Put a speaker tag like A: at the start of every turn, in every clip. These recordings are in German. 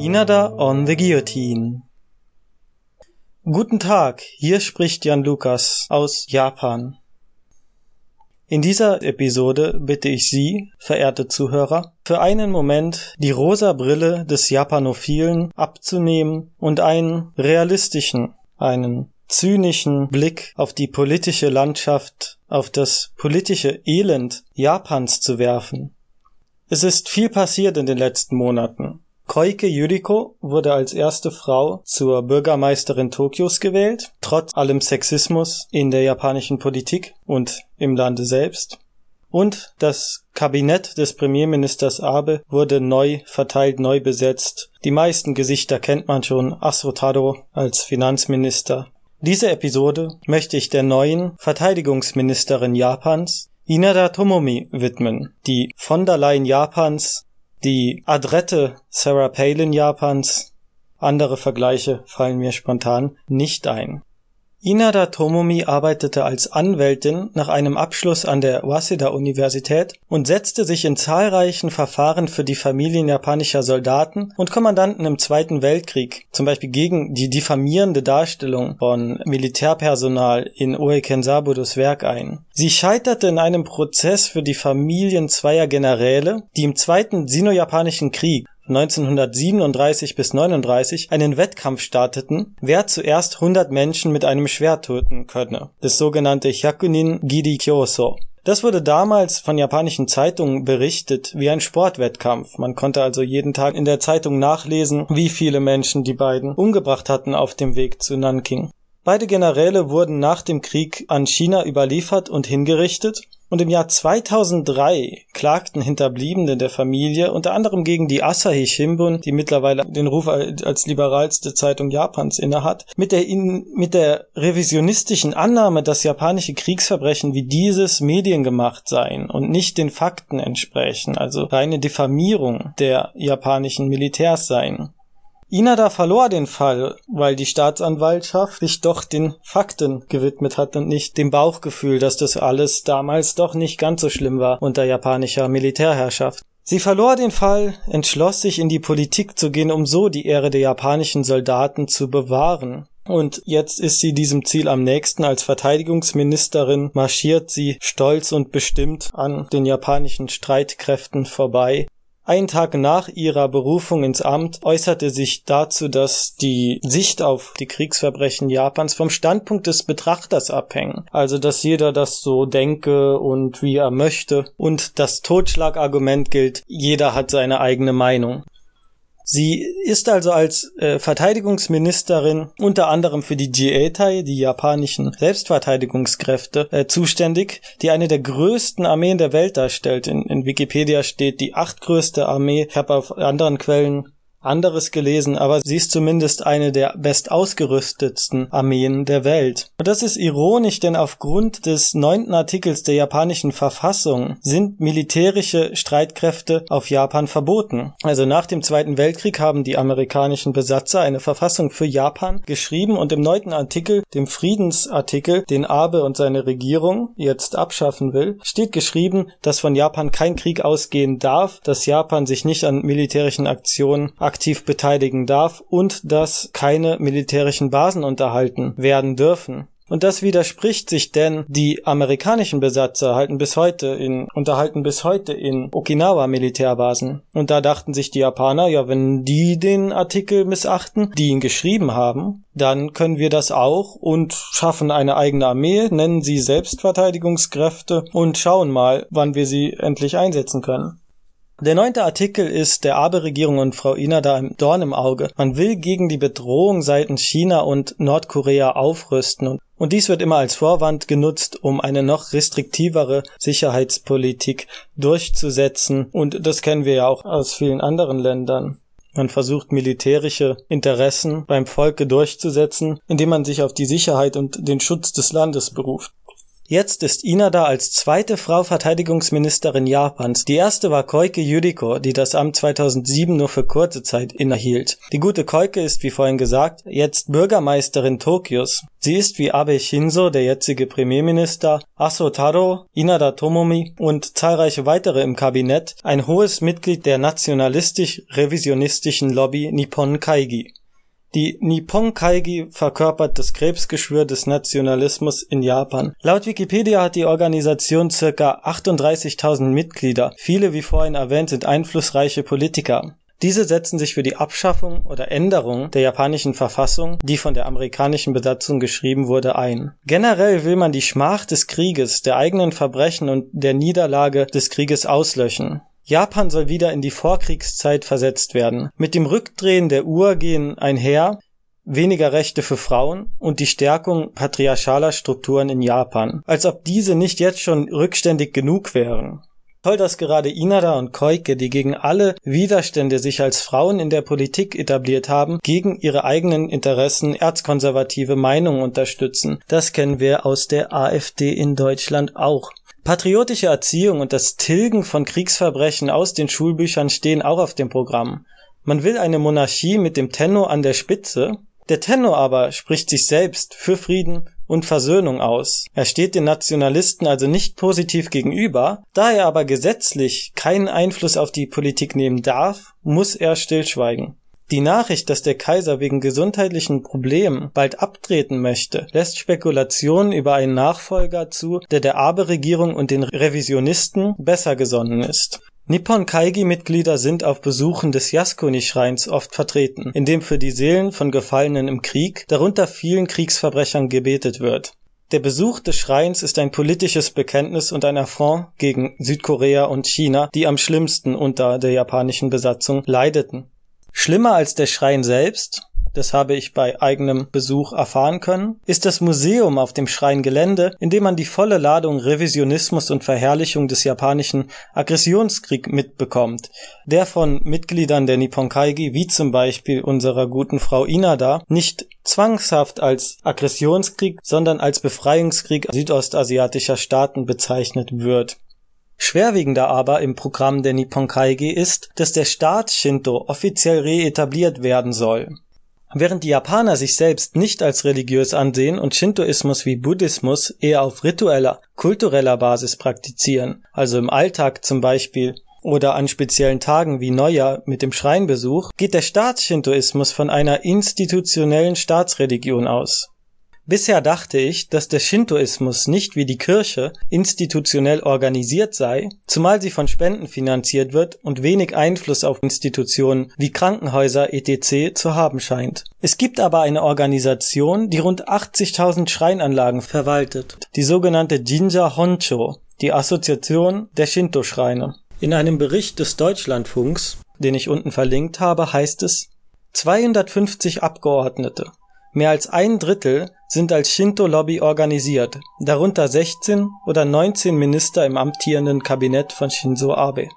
A: Inada on the Guillotine. Guten Tag, hier spricht Jan Lukas aus Japan. In dieser Episode bitte ich Sie, verehrte Zuhörer, für einen Moment die rosa Brille des Japanophilen abzunehmen und einen realistischen, einen zynischen Blick auf die politische Landschaft, auf das politische Elend Japans zu werfen. Es ist viel passiert in den letzten Monaten. Koike Yuriko wurde als erste Frau zur Bürgermeisterin Tokios gewählt, trotz allem Sexismus in der japanischen Politik und im Lande selbst. Und das Kabinett des Premierministers Abe wurde neu verteilt, neu besetzt. Die meisten Gesichter kennt man schon. Asotaro als Finanzminister. Diese Episode möchte ich der neuen Verteidigungsministerin Japans, Inada Tomomi, widmen, die von der Leyen Japans die adrette Sarah Palin Japans. Andere Vergleiche fallen mir spontan nicht ein. Inada Tomomi arbeitete als Anwältin nach einem Abschluss an der Waseda-Universität und setzte sich in zahlreichen Verfahren für die Familien japanischer Soldaten und Kommandanten im Zweiten Weltkrieg, zum Beispiel gegen die diffamierende Darstellung von Militärpersonal in Oeken Sabudos Werk ein. Sie scheiterte in einem Prozess für die Familien zweier Generäle, die im Zweiten Sino-Japanischen Krieg 1937 bis 39 einen Wettkampf starteten, wer zuerst 100 Menschen mit einem Schwert töten könne, das sogenannte Hyakunin Giri Kyoso. Das wurde damals von japanischen Zeitungen berichtet wie ein Sportwettkampf. Man konnte also jeden Tag in der Zeitung nachlesen, wie viele Menschen die beiden umgebracht hatten auf dem Weg zu Nanking. Beide Generäle wurden nach dem Krieg an China überliefert und hingerichtet und im Jahr 2003 klagten Hinterbliebene der Familie unter anderem gegen die Asahi Shimbun, die mittlerweile den Ruf als liberalste Zeitung Japans innehat, mit der, in, mit der revisionistischen Annahme, dass japanische Kriegsverbrechen wie dieses mediengemacht seien und nicht den Fakten entsprechen, also reine Diffamierung der japanischen Militärs seien. Inada verlor den Fall, weil die Staatsanwaltschaft sich doch den Fakten gewidmet hat und nicht dem Bauchgefühl, dass das alles damals doch nicht ganz so schlimm war unter japanischer Militärherrschaft. Sie verlor den Fall, entschloss sich in die Politik zu gehen, um so die Ehre der japanischen Soldaten zu bewahren. Und jetzt ist sie diesem Ziel am nächsten. Als Verteidigungsministerin marschiert sie stolz und bestimmt an den japanischen Streitkräften vorbei ein Tag nach ihrer Berufung ins Amt äußerte sich dazu, dass die Sicht auf die Kriegsverbrechen Japans vom Standpunkt des Betrachters abhängen. Also, dass jeder das so denke und wie er möchte. Und das Totschlagargument gilt, jeder hat seine eigene Meinung. Sie ist also als äh, Verteidigungsministerin unter anderem für die Jietai, die japanischen Selbstverteidigungskräfte, äh, zuständig, die eine der größten Armeen der Welt darstellt. In, in Wikipedia steht die achtgrößte Armee. Ich habe auf anderen Quellen anderes gelesen, aber sie ist zumindest eine der bestausgerüstetsten Armeen der Welt. Und das ist ironisch, denn aufgrund des neunten Artikels der japanischen Verfassung sind militärische Streitkräfte auf Japan verboten. Also nach dem Zweiten Weltkrieg haben die amerikanischen Besatzer eine Verfassung für Japan geschrieben und im neunten Artikel, dem Friedensartikel, den Abe und seine Regierung jetzt abschaffen will, steht geschrieben, dass von Japan kein Krieg ausgehen darf, dass Japan sich nicht an militärischen Aktionen aktiv beteiligen darf und dass keine militärischen Basen unterhalten werden dürfen. Und das widerspricht sich denn die amerikanischen Besatzer halten bis heute in, unterhalten bis heute in Okinawa Militärbasen. Und da dachten sich die Japaner, ja, wenn die den Artikel missachten, die ihn geschrieben haben, dann können wir das auch und schaffen eine eigene Armee, nennen sie Selbstverteidigungskräfte und schauen mal, wann wir sie endlich einsetzen können. Der neunte Artikel ist der Abe-Regierung und Frau Inada im Dorn im Auge. Man will gegen die Bedrohung seitens China und Nordkorea aufrüsten und dies wird immer als Vorwand genutzt, um eine noch restriktivere Sicherheitspolitik durchzusetzen. Und das kennen wir ja auch aus vielen anderen Ländern. Man versucht militärische Interessen beim Volke durchzusetzen, indem man sich auf die Sicherheit und den Schutz des Landes beruft. Jetzt ist Inada als zweite Frau Verteidigungsministerin Japans. Die erste war Koike Yuriko, die das Amt 2007 nur für kurze Zeit innehielt. Die gute Koike ist, wie vorhin gesagt, jetzt Bürgermeisterin Tokios. Sie ist wie Abe Shinzo, der jetzige Premierminister, Aso Taro, Inada Tomomi und zahlreiche weitere im Kabinett ein hohes Mitglied der nationalistisch-revisionistischen Lobby Nippon Kaigi. Die Nippon Kaigi verkörpert das Krebsgeschwür des Nationalismus in Japan. Laut Wikipedia hat die Organisation circa 38.000 Mitglieder. Viele, wie vorhin erwähnt, sind einflussreiche Politiker. Diese setzen sich für die Abschaffung oder Änderung der japanischen Verfassung, die von der amerikanischen Besatzung geschrieben wurde, ein. Generell will man die Schmach des Krieges, der eigenen Verbrechen und der Niederlage des Krieges auslöschen. Japan soll wieder in die Vorkriegszeit versetzt werden. Mit dem Rückdrehen der Uhr gehen einher weniger Rechte für Frauen und die Stärkung patriarchaler Strukturen in Japan, als ob diese nicht jetzt schon rückständig genug wären. Toll, dass gerade Inada und Koike, die gegen alle Widerstände sich als Frauen in der Politik etabliert haben, gegen ihre eigenen Interessen erzkonservative Meinungen unterstützen. Das kennen wir aus der AfD in Deutschland auch. Patriotische Erziehung und das Tilgen von Kriegsverbrechen aus den Schulbüchern stehen auch auf dem Programm. Man will eine Monarchie mit dem Tenno an der Spitze, der Tenno aber spricht sich selbst für Frieden und Versöhnung aus. Er steht den Nationalisten also nicht positiv gegenüber, da er aber gesetzlich keinen Einfluss auf die Politik nehmen darf, muss er stillschweigen. Die Nachricht, dass der Kaiser wegen gesundheitlichen Problemen bald abtreten möchte, lässt Spekulationen über einen Nachfolger zu, der der Abe-Regierung und den Revisionisten besser gesonnen ist. Nippon-Kaigi-Mitglieder sind auf Besuchen des Yasukuni-Schreins oft vertreten, in dem für die Seelen von Gefallenen im Krieg, darunter vielen Kriegsverbrechern, gebetet wird. Der Besuch des Schreins ist ein politisches Bekenntnis und ein Affront gegen Südkorea und China, die am schlimmsten unter der japanischen Besatzung leideten Schlimmer als der Schrein selbst, das habe ich bei eigenem Besuch erfahren können, ist das Museum auf dem Schreingelände, in dem man die volle Ladung Revisionismus und Verherrlichung des japanischen Aggressionskrieg mitbekommt, der von Mitgliedern der Nippon Kaigi, wie zum Beispiel unserer guten Frau Inada, nicht zwangshaft als Aggressionskrieg, sondern als Befreiungskrieg südostasiatischer Staaten bezeichnet wird Schwerwiegender aber im Programm der Nippon Kaigi ist, dass der Staat Shinto offiziell reetabliert werden soll. Während die Japaner sich selbst nicht als religiös ansehen und Shintoismus wie Buddhismus eher auf ritueller, kultureller Basis praktizieren, also im Alltag zum Beispiel oder an speziellen Tagen wie Neujahr mit dem Schreinbesuch, geht der Staatsshintoismus von einer institutionellen Staatsreligion aus Bisher dachte ich, dass der Shintoismus nicht wie die Kirche institutionell organisiert sei, zumal sie von Spenden finanziert wird und wenig Einfluss auf Institutionen wie Krankenhäuser etc. zu haben scheint. Es gibt aber eine Organisation, die rund 80.000 Schreinanlagen verwaltet, die sogenannte Jinja Honcho, die Assoziation der Shinto-Schreine. In einem Bericht des Deutschlandfunks, den ich unten verlinkt habe, heißt es 250 Abgeordnete Mehr als ein Drittel sind als Shinto-Lobby organisiert, darunter 16 oder 19 Minister im amtierenden Kabinett von Shinzo Abe.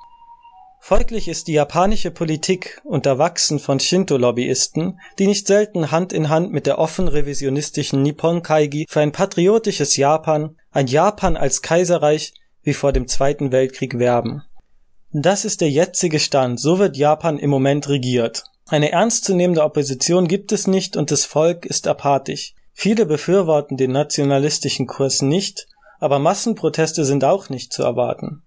A: Folglich ist die japanische Politik unterwachsen von Shinto-Lobbyisten, die nicht selten Hand in Hand mit der offen revisionistischen Nippon Kaigi für ein patriotisches Japan, ein Japan als Kaiserreich wie vor dem Zweiten Weltkrieg werben. Das ist der jetzige Stand, so wird Japan im Moment regiert eine ernstzunehmende Opposition gibt es nicht und das Volk ist apathisch. Viele befürworten den nationalistischen Kurs nicht, aber Massenproteste sind auch nicht zu erwarten.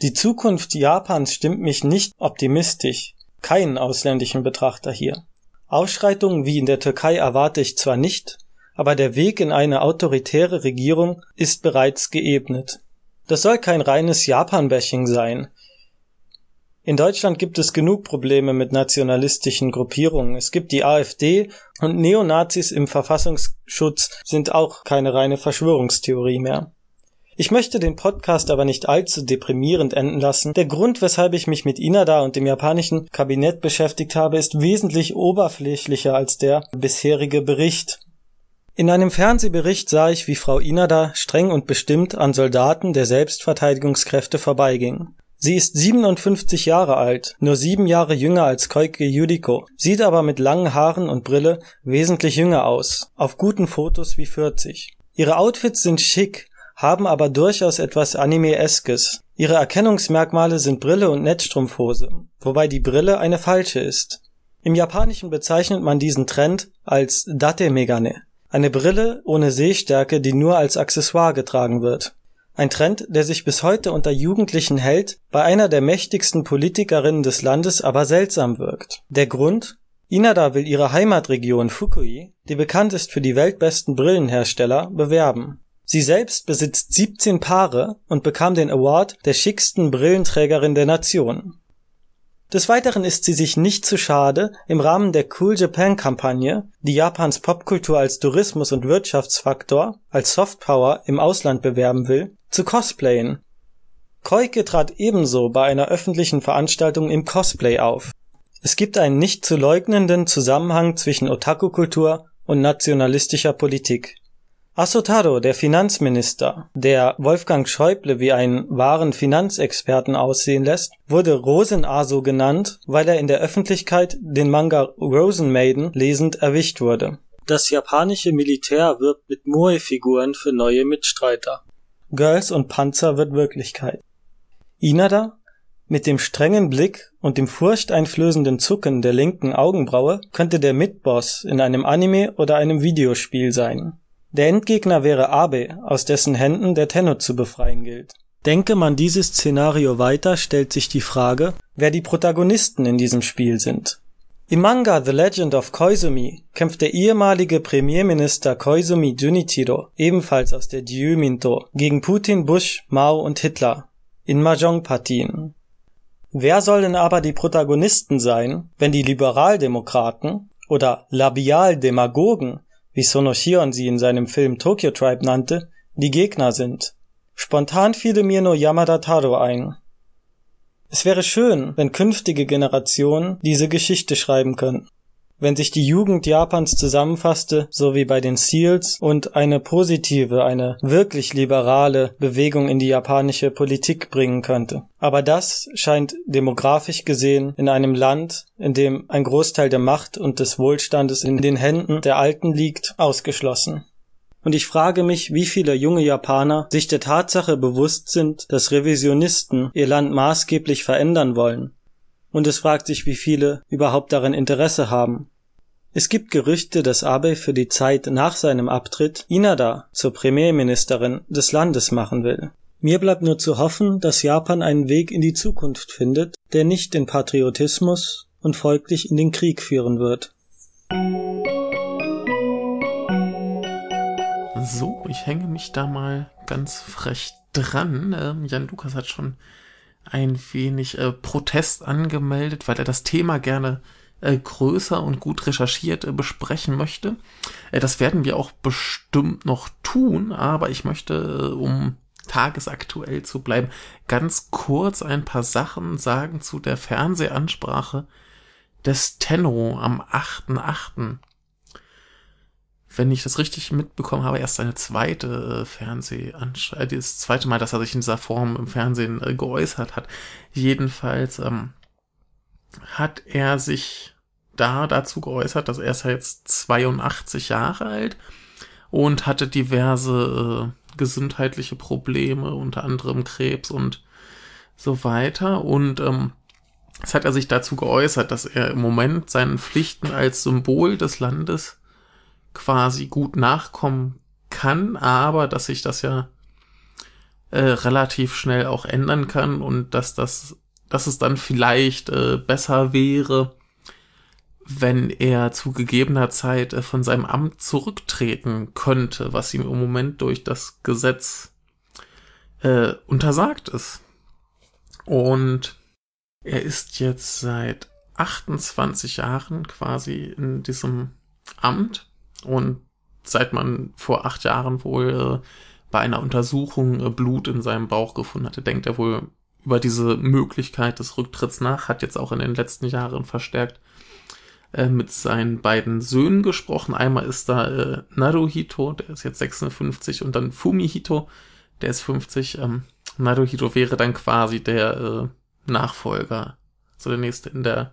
A: Die Zukunft Japans stimmt mich nicht optimistisch, keinen ausländischen Betrachter hier. Ausschreitungen wie in der Türkei erwarte ich zwar nicht, aber der Weg in eine autoritäre Regierung ist bereits geebnet. Das soll kein reines Japan-Bashing sein. In Deutschland gibt es genug Probleme mit nationalistischen Gruppierungen. Es gibt die AfD und Neonazis im Verfassungsschutz sind auch keine reine Verschwörungstheorie mehr. Ich möchte den Podcast aber nicht allzu deprimierend enden lassen. Der Grund, weshalb ich mich mit Inada und dem japanischen Kabinett beschäftigt habe, ist wesentlich oberflächlicher als der bisherige Bericht. In einem Fernsehbericht sah ich, wie Frau Inada streng und bestimmt an Soldaten der Selbstverteidigungskräfte vorbeiging. Sie ist 57 Jahre alt, nur sieben Jahre jünger als Koike Yuriko, sieht aber mit langen Haaren und Brille wesentlich jünger aus, auf guten Fotos wie 40. Ihre Outfits sind schick, haben aber durchaus etwas Anime-eskes. Ihre Erkennungsmerkmale sind Brille und Netzstrumpfhose, wobei die Brille eine falsche ist. Im Japanischen bezeichnet man diesen Trend als Date Megane, eine Brille ohne Sehstärke, die nur als Accessoire getragen wird. Ein Trend, der sich bis heute unter Jugendlichen hält, bei einer der mächtigsten Politikerinnen des Landes aber seltsam wirkt. Der Grund? Inada will ihre Heimatregion Fukui, die bekannt ist für die weltbesten Brillenhersteller, bewerben. Sie selbst besitzt 17 Paare und bekam den Award der schicksten Brillenträgerin der Nation. Des Weiteren ist sie sich nicht zu schade, im Rahmen der Cool Japan Kampagne, die Japans Popkultur als Tourismus und Wirtschaftsfaktor, als Softpower im Ausland bewerben will, zu cosplayen. Koike trat ebenso bei einer öffentlichen Veranstaltung im Cosplay auf es gibt einen nicht zu leugnenden Zusammenhang zwischen Otaku-Kultur und nationalistischer Politik. Asotaro, der Finanzminister, der Wolfgang Schäuble wie einen wahren Finanzexperten aussehen lässt, wurde Rosenaso genannt, weil er in der Öffentlichkeit den Manga Rosenmaiden lesend erwischt wurde. Das japanische Militär wirbt mit Moe-Figuren für neue Mitstreiter. Girls und Panzer wird Wirklichkeit. Inada, mit dem strengen Blick und dem furchteinflößenden Zucken der linken Augenbraue könnte der Mitboss in einem Anime oder einem Videospiel sein. Der Endgegner wäre Abe, aus dessen Händen der Tenno zu befreien gilt. Denke man dieses Szenario weiter, stellt sich die Frage, wer die Protagonisten in diesem Spiel sind. Im Manga The Legend of Koizumi kämpft der ehemalige Premierminister Koizumi Junichiro, ebenfalls aus der Gyuminto, gegen Putin, Bush, Mao und Hitler in Mahjong-Partien. Wer sollen aber die Protagonisten sein, wenn die Liberaldemokraten oder Labialdemagogen, wie Sonoshion sie in seinem Film Tokyo Tribe nannte, die Gegner sind? Spontan fiele mir nur Yamada Taro ein. Es wäre schön, wenn künftige Generationen diese Geschichte schreiben könnten wenn sich die Jugend Japans zusammenfasste, so wie bei den Seals, und eine positive, eine wirklich liberale Bewegung in die japanische Politik bringen könnte. Aber das scheint demografisch gesehen in einem Land, in dem ein Großteil der Macht und des Wohlstandes in den Händen der Alten liegt, ausgeschlossen. Und ich frage mich, wie viele junge Japaner sich der Tatsache bewusst sind, dass Revisionisten ihr Land maßgeblich verändern wollen und es fragt sich, wie viele überhaupt daran Interesse haben. Es gibt Gerüchte, dass Abe für die Zeit nach seinem Abtritt Inada zur Premierministerin des Landes machen will. Mir bleibt nur zu hoffen, dass Japan einen Weg in die Zukunft findet, der nicht in Patriotismus und folglich in den Krieg führen wird.
B: So, ich hänge mich da mal ganz frech dran. Ähm, Jan Lukas hat schon ein wenig äh, Protest angemeldet, weil er das Thema gerne äh, größer und gut recherchiert äh, besprechen möchte. Äh, das werden wir auch bestimmt noch tun, aber ich möchte, äh, um tagesaktuell zu bleiben, ganz kurz ein paar Sachen sagen zu der Fernsehansprache des Tenno am 8.8 wenn ich das richtig mitbekommen habe, erst seine zweite äh, äh, das zweite Mal, dass er sich in dieser Form im Fernsehen äh, geäußert hat. Jedenfalls ähm, hat er sich da dazu geäußert, dass er ist jetzt 82 Jahre alt und hatte diverse äh, gesundheitliche Probleme, unter anderem Krebs und so weiter. Und ähm, es hat er sich dazu geäußert, dass er im Moment seinen Pflichten als Symbol des Landes quasi gut nachkommen kann, aber dass sich das ja äh, relativ schnell auch ändern kann und dass das, dass es dann vielleicht äh, besser wäre, wenn er zu gegebener Zeit äh, von seinem Amt zurücktreten könnte, was ihm im Moment durch das Gesetz äh, untersagt ist. Und er ist jetzt seit 28 Jahren quasi in diesem Amt und seit man vor acht Jahren wohl äh, bei einer Untersuchung äh, Blut in seinem Bauch gefunden hatte, denkt er wohl über diese Möglichkeit des Rücktritts nach, hat jetzt auch in den letzten Jahren verstärkt äh, mit seinen beiden Söhnen gesprochen. Einmal ist da äh, Naruhito, der ist jetzt 56, und dann Fumihito, der ist 50. Ähm, Naruhito wäre dann quasi der äh, Nachfolger, so der nächste in der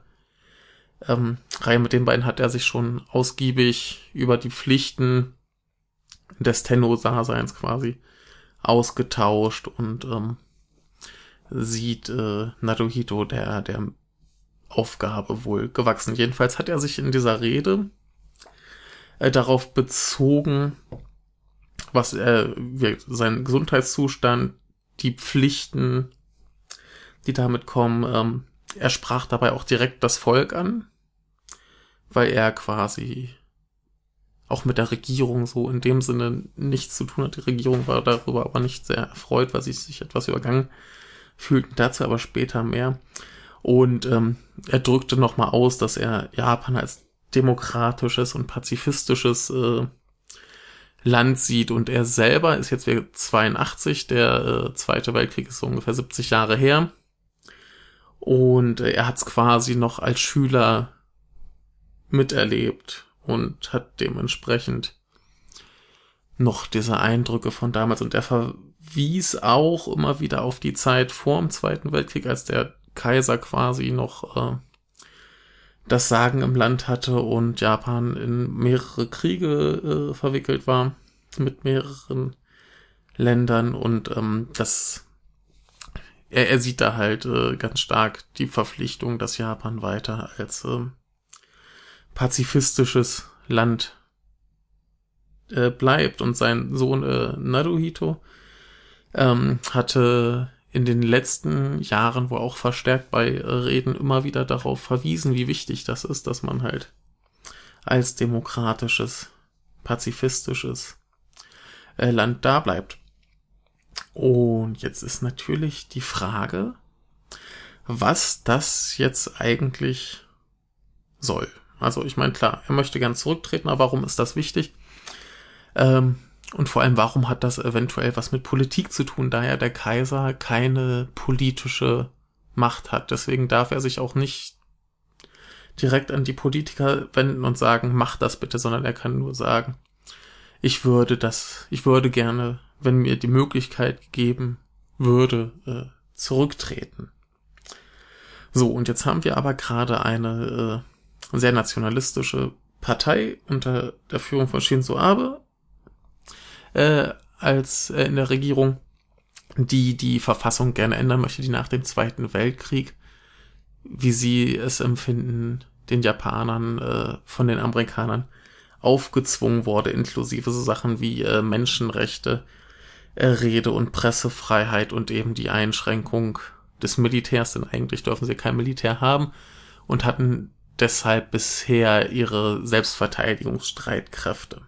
B: ähm, Reihe mit den beiden hat er sich schon ausgiebig über die Pflichten des Tenno-Daseins quasi ausgetauscht und ähm, sieht äh, Naruhito der, der Aufgabe wohl gewachsen. Jedenfalls hat er sich in dieser Rede äh, darauf bezogen, was er, äh, sein Gesundheitszustand, die Pflichten, die damit kommen. Ähm, er sprach dabei auch direkt das Volk an, weil er quasi auch mit der Regierung so in dem Sinne nichts zu tun hat. Die Regierung war darüber aber nicht sehr erfreut, weil sie sich etwas übergangen fühlten. Dazu aber später mehr. Und ähm, er drückte nochmal aus, dass er Japan als demokratisches und pazifistisches äh, Land sieht. Und er selber ist jetzt wieder 82, der äh, Zweite Weltkrieg ist so ungefähr 70 Jahre her. Und er hat es quasi noch als Schüler miterlebt und hat dementsprechend noch diese Eindrücke von damals. Und er verwies auch immer wieder auf die Zeit vor dem Zweiten Weltkrieg, als der Kaiser quasi noch äh, das Sagen im Land hatte und Japan in mehrere Kriege äh, verwickelt war mit mehreren Ländern und ähm, das er, er sieht da halt äh, ganz stark die Verpflichtung, dass Japan weiter als äh, pazifistisches Land äh, bleibt und sein Sohn äh, Naruhito ähm, hatte in den letzten Jahren, wo auch verstärkt bei Reden immer wieder darauf verwiesen, wie wichtig das ist, dass man halt als demokratisches, pazifistisches äh, Land da bleibt. Und jetzt ist natürlich die Frage, was das jetzt eigentlich soll. Also ich meine, klar, er möchte gern zurücktreten, aber warum ist das wichtig? Ähm, und vor allem, warum hat das eventuell was mit Politik zu tun, da ja der Kaiser keine politische Macht hat. Deswegen darf er sich auch nicht direkt an die Politiker wenden und sagen, mach das bitte, sondern er kann nur sagen, ich würde das, ich würde gerne, wenn mir die Möglichkeit gegeben würde, äh, zurücktreten. So, und jetzt haben wir aber gerade eine äh, sehr nationalistische Partei unter der Führung von Shinzo Abe äh, als äh, in der Regierung, die die Verfassung gerne ändern möchte, die nach dem Zweiten Weltkrieg, wie sie es empfinden, den Japanern äh, von den Amerikanern aufgezwungen wurde, inklusive so Sachen wie äh, Menschenrechte, Rede- und Pressefreiheit und eben die Einschränkung des Militärs, denn eigentlich dürfen sie kein Militär haben und hatten deshalb bisher ihre Selbstverteidigungsstreitkräfte.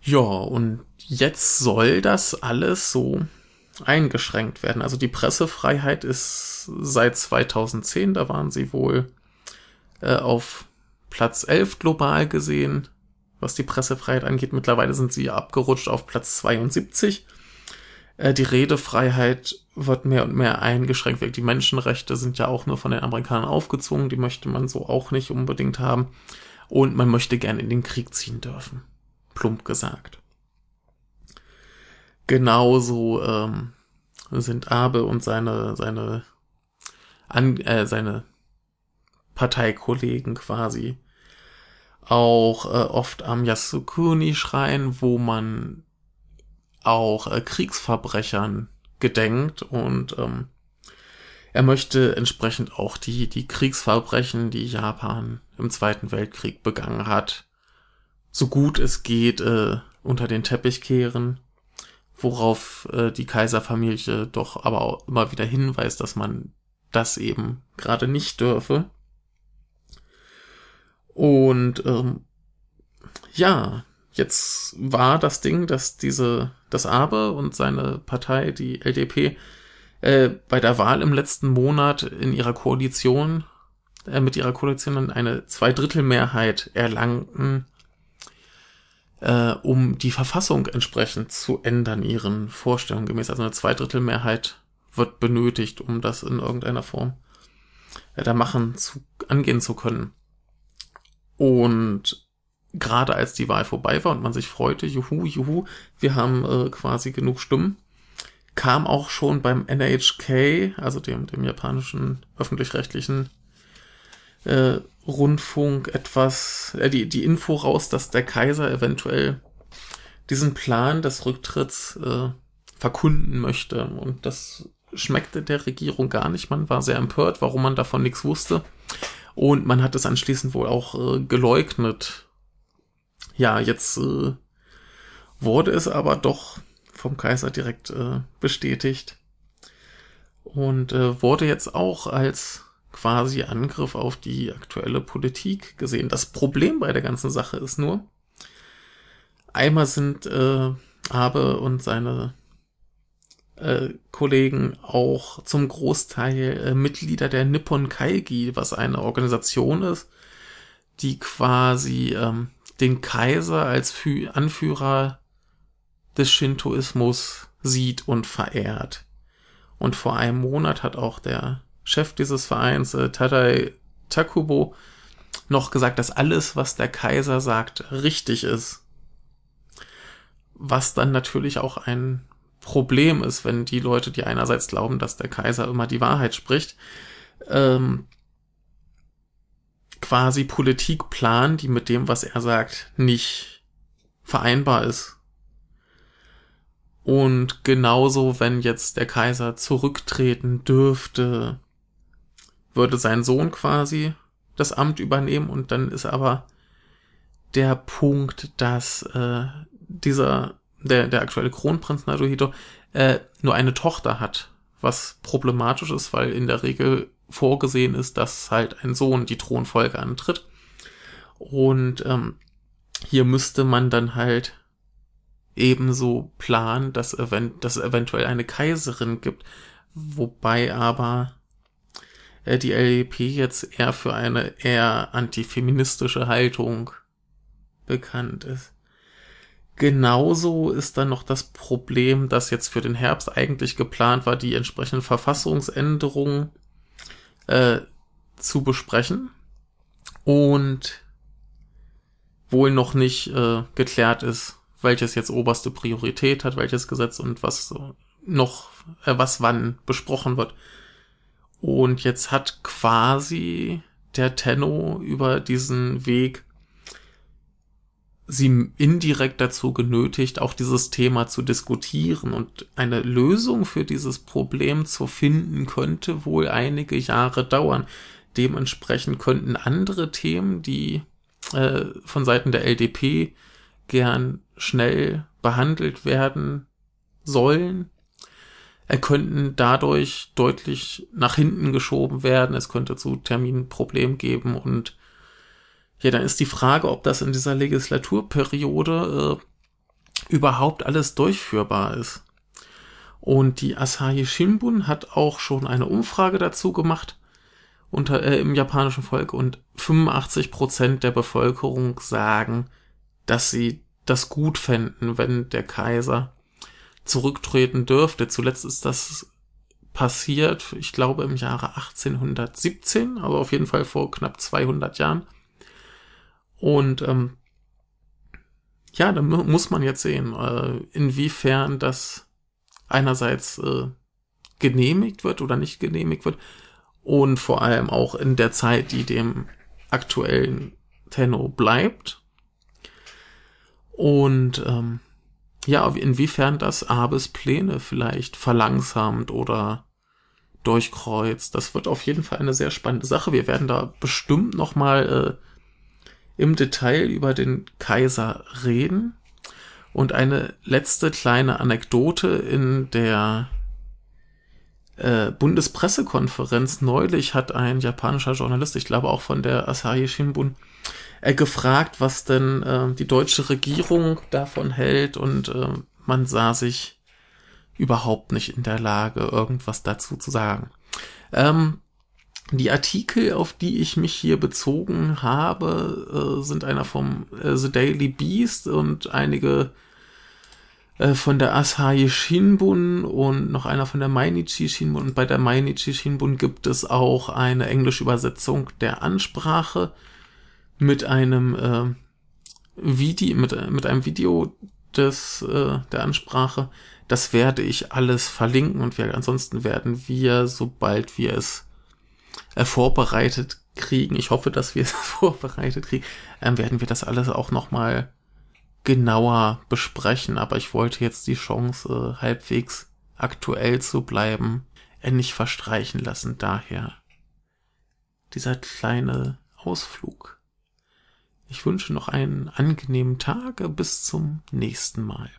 B: Ja, und jetzt soll das alles so eingeschränkt werden. Also die Pressefreiheit ist seit 2010, da waren sie wohl äh, auf Platz 11 global gesehen, was die Pressefreiheit angeht. Mittlerweile sind sie abgerutscht auf Platz 72. Äh, die Redefreiheit wird mehr und mehr eingeschränkt. Die Menschenrechte sind ja auch nur von den Amerikanern aufgezwungen, die möchte man so auch nicht unbedingt haben. Und man möchte gern in den Krieg ziehen dürfen plump gesagt. Genauso ähm, sind Abe und seine seine an, äh, seine Parteikollegen quasi auch äh, oft am Yasukuni-Schrein, wo man auch äh, Kriegsverbrechern gedenkt und ähm, er möchte entsprechend auch die, die Kriegsverbrechen, die Japan im Zweiten Weltkrieg begangen hat, so gut es geht äh, unter den Teppich kehren, worauf äh, die Kaiserfamilie doch aber auch immer wieder hinweist, dass man das eben gerade nicht dürfe. Und ähm, ja, jetzt war das Ding, dass diese, das Abe und seine Partei, die LDP, äh, bei der Wahl im letzten Monat in ihrer Koalition, äh, mit ihrer Koalition eine Zweidrittelmehrheit erlangten, äh, um die Verfassung entsprechend zu ändern, ihren Vorstellungen gemäß. Also eine Zweidrittelmehrheit wird benötigt, um das in irgendeiner Form äh, da machen zu, angehen zu können. Und gerade als die Wahl vorbei war und man sich freute, juhu, juhu, wir haben äh, quasi genug Stimmen, kam auch schon beim NHK, also dem, dem japanischen öffentlich-rechtlichen äh, Rundfunk etwas, äh, die, die Info raus, dass der Kaiser eventuell diesen Plan des Rücktritts äh, verkunden möchte. Und das schmeckte der Regierung gar nicht. Man war sehr empört, warum man davon nichts wusste. Und man hat es anschließend wohl auch äh, geleugnet. Ja, jetzt äh, wurde es aber doch vom Kaiser direkt äh, bestätigt. Und äh, wurde jetzt auch als quasi Angriff auf die aktuelle Politik gesehen. Das Problem bei der ganzen Sache ist nur, einmal sind äh, Abe und seine Kollegen auch zum Großteil äh, Mitglieder der Nippon Kaigi, was eine Organisation ist, die quasi ähm, den Kaiser als Fü Anführer des Shintoismus sieht und verehrt. Und vor einem Monat hat auch der Chef dieses Vereins, äh, Tadai Takubo, noch gesagt, dass alles, was der Kaiser sagt, richtig ist. Was dann natürlich auch ein Problem ist, wenn die Leute, die einerseits glauben, dass der Kaiser immer die Wahrheit spricht, ähm, quasi Politik planen, die mit dem, was er sagt, nicht vereinbar ist. Und genauso, wenn jetzt der Kaiser zurücktreten dürfte, würde sein Sohn quasi das Amt übernehmen und dann ist aber der Punkt, dass äh, dieser der, der aktuelle Kronprinz Naruhito, äh, nur eine Tochter hat, was problematisch ist, weil in der Regel vorgesehen ist, dass halt ein Sohn die Thronfolge antritt. Und ähm, hier müsste man dann halt ebenso planen, dass, event dass es eventuell eine Kaiserin gibt, wobei aber äh, die LDP jetzt eher für eine eher antifeministische Haltung bekannt ist. Genauso ist dann noch das Problem, dass jetzt für den Herbst eigentlich geplant war, die entsprechenden Verfassungsänderungen äh, zu besprechen und wohl noch nicht äh, geklärt ist, welches jetzt oberste Priorität hat, welches Gesetz und was noch, äh, was wann besprochen wird. Und jetzt hat quasi der Tenno über diesen Weg sie indirekt dazu genötigt, auch dieses Thema zu diskutieren und eine Lösung für dieses Problem zu finden, könnte wohl einige Jahre dauern. Dementsprechend könnten andere Themen, die äh, von Seiten der LDP gern schnell behandelt werden sollen, er könnten dadurch deutlich nach hinten geschoben werden. Es könnte zu Terminproblemen geben und ja, dann ist die Frage, ob das in dieser Legislaturperiode äh, überhaupt alles durchführbar ist. Und die Asahi Shimbun hat auch schon eine Umfrage dazu gemacht unter, äh, im japanischen Volk und 85 Prozent der Bevölkerung sagen, dass sie das gut fänden, wenn der Kaiser zurücktreten dürfte. Zuletzt ist das passiert, ich glaube im Jahre 1817, also auf jeden Fall vor knapp 200 Jahren. Und ähm, ja, da muss man jetzt sehen, äh, inwiefern das einerseits äh, genehmigt wird oder nicht genehmigt wird und vor allem auch in der Zeit, die dem aktuellen Tenno bleibt. Und ähm, ja, inwiefern das Abes Pläne vielleicht verlangsamt oder durchkreuzt. Das wird auf jeden Fall eine sehr spannende Sache. Wir werden da bestimmt noch mal äh, im Detail über den Kaiser reden. Und eine letzte kleine Anekdote in der äh, Bundespressekonferenz neulich hat ein japanischer Journalist, ich glaube auch von der Asahi Shimbun, äh, gefragt, was denn äh, die deutsche Regierung davon hält und äh, man sah sich überhaupt nicht in der Lage, irgendwas dazu zu sagen. Ähm, die Artikel, auf die ich mich hier bezogen habe, äh, sind einer vom äh, The Daily Beast und einige äh, von der Asahi Shinbun und noch einer von der Mainichi Shinbun. Und bei der Mainichi Shinbun gibt es auch eine englische Übersetzung der Ansprache mit einem äh, Video, mit, mit einem Video des, äh, der Ansprache. Das werde ich alles verlinken und wir, ansonsten werden wir, sobald wir es äh, vorbereitet kriegen, ich hoffe, dass wir es vorbereitet kriegen, ähm, werden wir das alles auch nochmal genauer besprechen, aber ich wollte jetzt die Chance, äh, halbwegs aktuell zu bleiben, nicht verstreichen lassen. Daher dieser kleine Ausflug. Ich wünsche noch einen angenehmen Tag. Bis zum nächsten Mal.